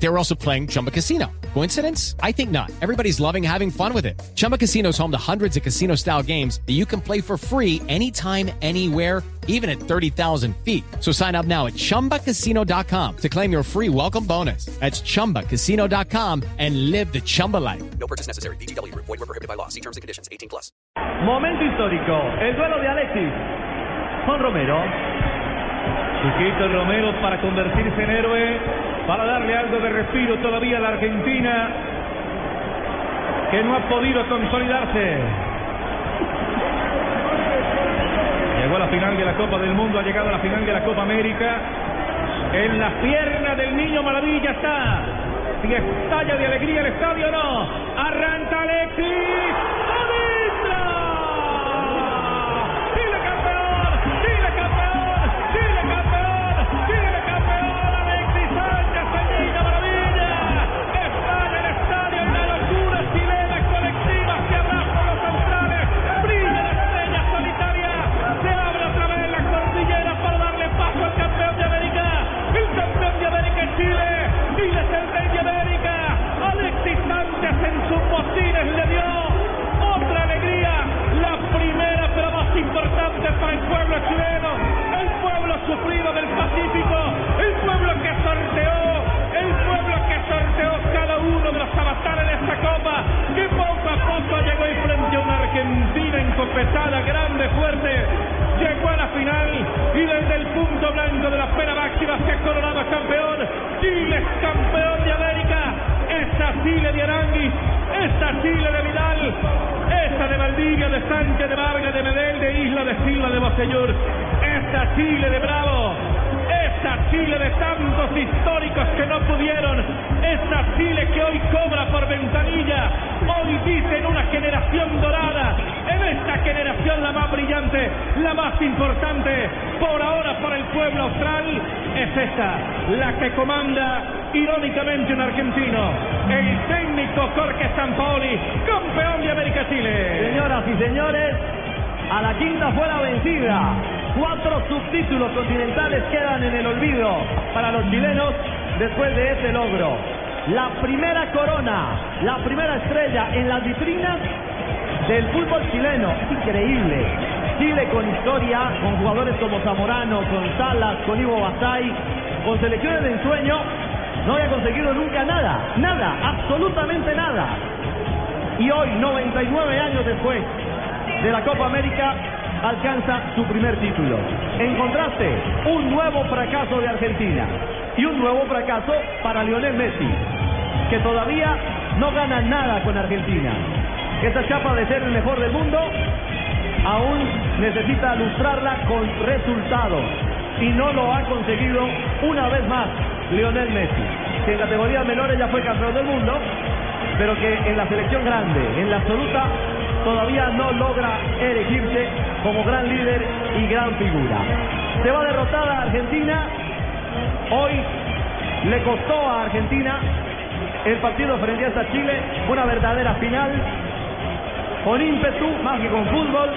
They were also playing Chumba Casino. Coincidence? I think not. Everybody's loving having fun with it. Chumba Casino is home to hundreds of casino style games that you can play for free anytime, anywhere, even at 30,000 feet. So sign up now at chumbacasino.com to claim your free welcome bonus. That's chumbacasino.com and live the Chumba life. No purchase necessary. BGW. Void were prohibited by law. See terms and conditions. 18 plus. Momento histórico. El duelo de Alexis con Romero. Chiquito Romero para convertirse en héroe, para darle algo de respiro todavía a la Argentina, que no ha podido consolidarse. Llegó a la final de la Copa del Mundo, ha llegado a la final de la Copa América. En la pierna del niño Maravilla está. Si estalla de alegría el estadio o no. Arranca Alexis. Ha coronado campeón. Chile es campeón de América. Esta Chile de Aranguis, esta Chile de Vidal, esta de Valdivia, de Sánchez, de Vargas, de Medel, de Isla, de Silva, de Bosellur, esta Chile de Bravo, esta Chile de tantos históricos que no pudieron, esta Chile que hoy cobra por esta generación la más brillante, la más importante, por ahora para el pueblo austral, es esta, la que comanda irónicamente un argentino, el técnico Jorge Sampaoli, campeón de América Chile. Señoras y señores, a la quinta fue la vencida. Cuatro subtítulos continentales quedan en el olvido para los chilenos después de ese logro. La primera corona, la primera estrella en las vitrinas del fútbol chileno. Increíble. Chile con historia, con jugadores como Zamorano, con Salas, con Ivo Basay, con selecciones de ensueño, no había conseguido nunca nada, nada, absolutamente nada. Y hoy, 99 años después de la Copa América, alcanza su primer título. En contraste, un nuevo fracaso de Argentina y un nuevo fracaso para Lionel Messi, que todavía no gana nada con Argentina. Esa chapa de ser el mejor del mundo aún necesita lustrarla con resultados y no lo ha conseguido una vez más Lionel Messi, que en categorías menores ya fue campeón del mundo, pero que en la selección grande, en la absoluta, todavía no logra elegirse como gran líder y gran figura. Se va derrotada Argentina. Hoy le costó a Argentina el partido frente a Chile una verdadera final con ímpetu más que con fútbol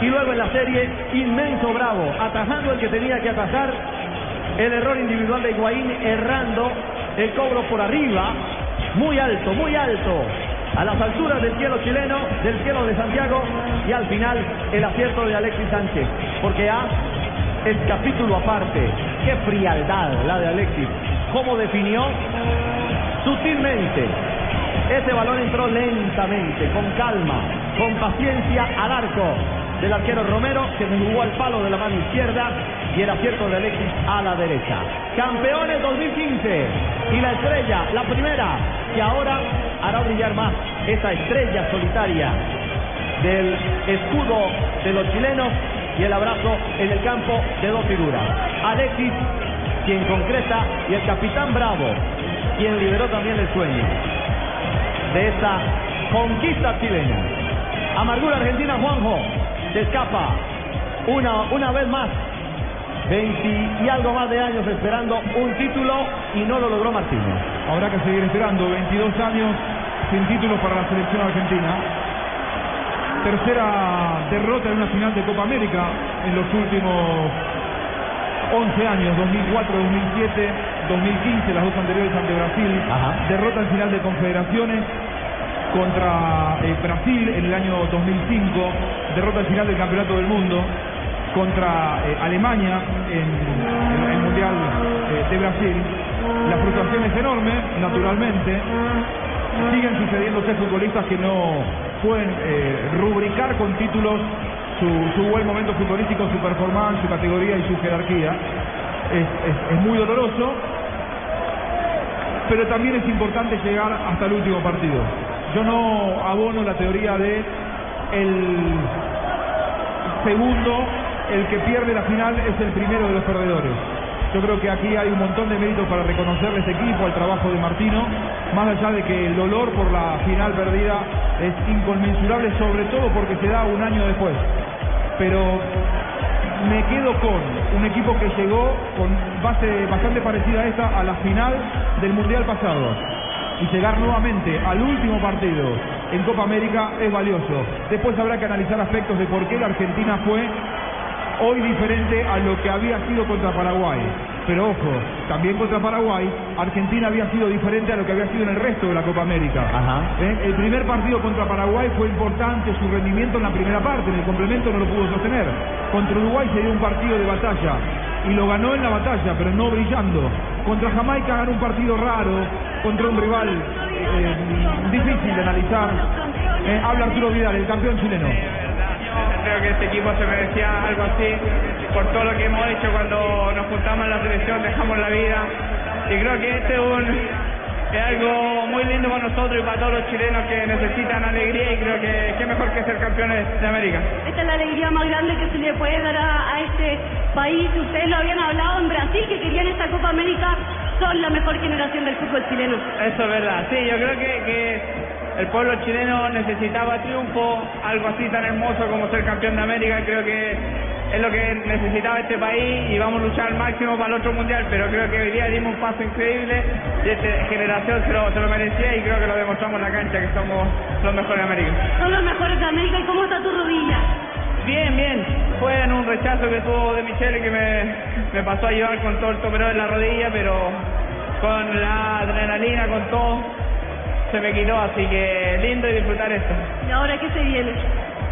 y luego en la serie inmenso bravo atajando el que tenía que atajar el error individual de Higuaín errando el cobro por arriba muy alto muy alto a las alturas del cielo chileno, del cielo de Santiago y al final el acierto de Alexis Sánchez, porque A es capítulo aparte. Qué frialdad la de Alexis. Cómo definió sutilmente. Ese balón entró lentamente, con calma, con paciencia al arco del arquero Romero, que se jugó al palo de la mano izquierda y el acierto de Alexis a la derecha. Campeones 2015 y la estrella, la primera, que ahora hará brillar más esa estrella solitaria del escudo de los chilenos y el abrazo en el campo de dos figuras. Alexis, quien concreta, y el capitán Bravo, quien liberó también el sueño de esta conquista chilena. Amargura Argentina, Juanjo, se escapa una, una vez más 20 y algo más de años esperando un título y no lo logró Martínez. Habrá que seguir esperando 22 años sin título para la selección argentina. tercera derrota en una final de Copa América en los últimos 11 años, 2004, 2007, 2015, las dos anteriores ante Brasil. Derrota en final de confederaciones contra eh, Brasil en el año 2005. Derrota en final del Campeonato del Mundo contra eh, Alemania en, en el Mundial eh, de Brasil. La frustración es enorme, naturalmente. Siguen sucediéndose futbolistas que no pueden rubricar con títulos su, buen momento futbolístico, su performance, su categoría y su jerarquía. Es, muy doloroso, pero también es importante llegar hasta el último partido. Yo no abono la teoría de el segundo, el que pierde la final es el primero de los perdedores. Yo creo que aquí hay un montón de méritos para reconocerle este equipo, al trabajo de Martino, más allá de que el dolor por la final perdida es inconmensurable, sobre todo porque se da un año después. Pero me quedo con un equipo que llegó con base bastante parecida a esta a la final del Mundial pasado. Y llegar nuevamente al último partido en Copa América es valioso. Después habrá que analizar aspectos de por qué la Argentina fue hoy diferente a lo que había sido contra Paraguay. Pero ojo, también contra Paraguay, Argentina había sido diferente a lo que había sido en el resto de la Copa América. ¿Eh? El primer partido contra Paraguay fue importante su rendimiento en la primera parte, en el complemento no lo pudo sostener. Contra Uruguay se dio un partido de batalla y lo ganó en la batalla, pero no brillando. Contra Jamaica ganó un partido raro, contra un rival eh, difícil de analizar. Eh, habla Arturo Vidal, el campeón chileno. Creo que este equipo se merecía algo así por todo lo que hemos hecho cuando nos juntamos en la selección, dejamos la vida. Y creo que este es, un, es algo muy lindo para nosotros y para todos los chilenos que necesitan alegría y creo que qué mejor que ser campeones de América. Esta es la alegría más grande que se le puede dar a, a este país. Ustedes lo habían hablado en Brasil, que querían esta Copa América. Son la mejor generación del fútbol chileno. Eso es verdad, sí, yo creo que, que el pueblo chileno necesitaba triunfo, algo así tan hermoso como ser campeón de América, creo que es lo que necesitaba este país y vamos a luchar al máximo para el otro mundial, pero creo que hoy día dimos un paso increíble y esta generación se lo, se lo merecía y creo que lo demostramos en la cancha, que somos los mejores de América. Son los mejores de América. ¿Y cómo está tu rodilla? Bien, bien. Fue en un rechazo que tuvo de Michele que me, me pasó a llevar con todo el toperón en la rodilla, pero con la adrenalina, con todo, se me quitó. Así que lindo y disfrutar esto. ¿Y ahora qué se viene?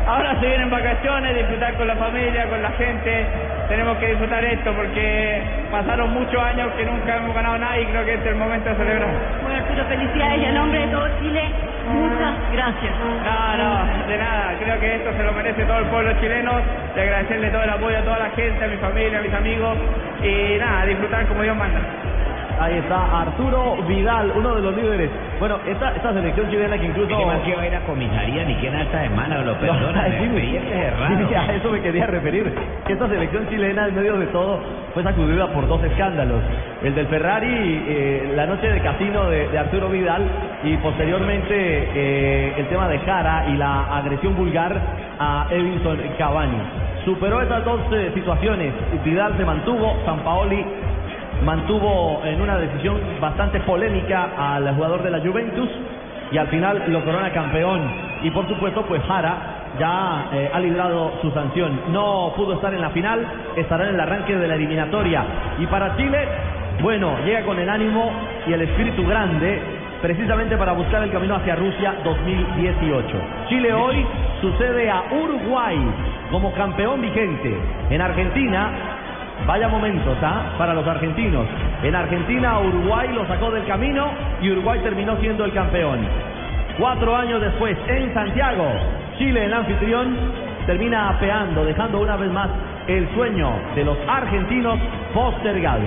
Ahora se vienen vacaciones, disfrutar con la familia, con la gente. Tenemos que disfrutar esto porque pasaron muchos años que nunca hemos ganado nada y creo que este es el momento de celebrar. Bueno, Arturo, felicidades y a nombre de todo Chile, muchas gracias. No, no, de nada. Creo que esto se lo merece todo el pueblo chileno. Y agradecerle todo el apoyo a toda la gente, a mi familia, a mis amigos. Y nada, disfrutar como Dios manda. Ahí está Arturo Vidal, uno de los líderes. Bueno, esta, esta selección chilena que incluso... ¿Qué más que va a ir a comisaría ni que en alta semana? Lo perdona, sí, me es sí, a eso me quería referir. Esta selección chilena, en medio de todo, fue sacudida por dos escándalos. El del Ferrari, eh, la noche de casino de, de Arturo Vidal y posteriormente eh, el tema de Jara y la agresión vulgar a Edinson Cavani. Superó esas dos eh, situaciones. Vidal se mantuvo, San Paoli mantuvo en una decisión bastante polémica al jugador de la Juventus y al final lo corona campeón. Y por supuesto, pues Jara ya eh, ha librado su sanción. No pudo estar en la final, estará en el arranque de la eliminatoria. Y para Chile, bueno, llega con el ánimo y el espíritu grande precisamente para buscar el camino hacia Rusia 2018. Chile hoy sucede a Uruguay como campeón vigente. En Argentina Vaya momentos, ¿ah? Para los argentinos. En Argentina, Uruguay lo sacó del camino y Uruguay terminó siendo el campeón. Cuatro años después, en Santiago, Chile, el anfitrión, termina apeando, dejando una vez más el sueño de los argentinos postergado.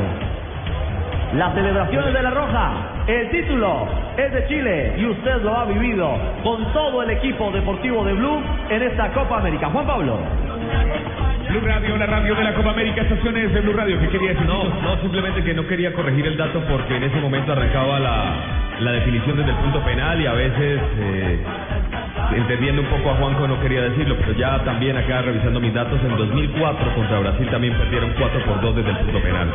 Las celebraciones de la Roja, el título es de Chile y usted lo ha vivido con todo el equipo deportivo de Blue en esta Copa América. Juan Pablo. Blue Radio, la radio de la Copa América, estaciones de Blue Radio. ¿Qué quería decir? No, no, simplemente que no quería corregir el dato porque en ese momento arrancaba la, la definición desde el punto penal y a veces eh, entendiendo un poco a Juanjo no quería decirlo, pero ya también acá revisando mis datos, en 2004 contra Brasil también perdieron 4 por 2 desde el punto penal.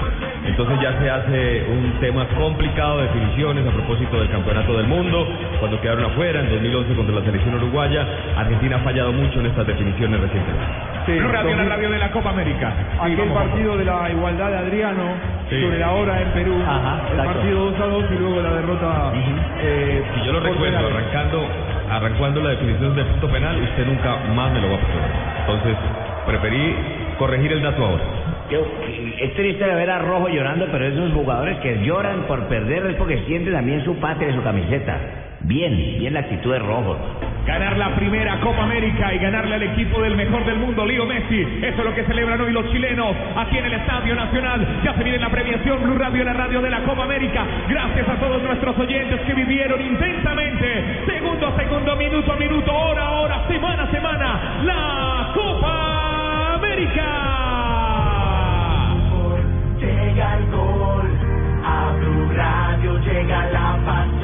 Entonces ya se hace un tema complicado de definiciones a propósito del campeonato del mundo, cuando quedaron afuera, en 2011 contra la selección uruguaya, Argentina ha fallado mucho en estas definiciones recientemente. Sí, Blue Radio, la 2000. radio de la Copa América. Sí, Aquel vamos, partido de la igualdad de Adriano Sí. sobre la hora en Perú, Ajá, el exacto. partido 2 a 2 y luego la derrota. eh, Si yo lo recuerdo, arrancando, arrancando la definición del punto penal, usted nunca más me lo va a perdonar. Entonces, preferí corregir el dato ahora. Yo- es triste ver a Rojo llorando, pero esos jugadores que lloran por perder es porque sienten también su patria y su camiseta. Bien, bien la actitud de Rojo. Ganar la primera Copa América y ganarle al equipo del mejor del mundo, Leo Messi. Eso es lo que celebran hoy los chilenos aquí en el Estadio Nacional. Ya se viene la premiación Blue Radio, la radio de la Copa América. Gracias a todos nuestros oyentes que vivieron intensamente, segundo a segundo, minuto a minuto, hora a hora, semana a semana, la Copa América. Llega el gol, a Blue Radio llega la pasión.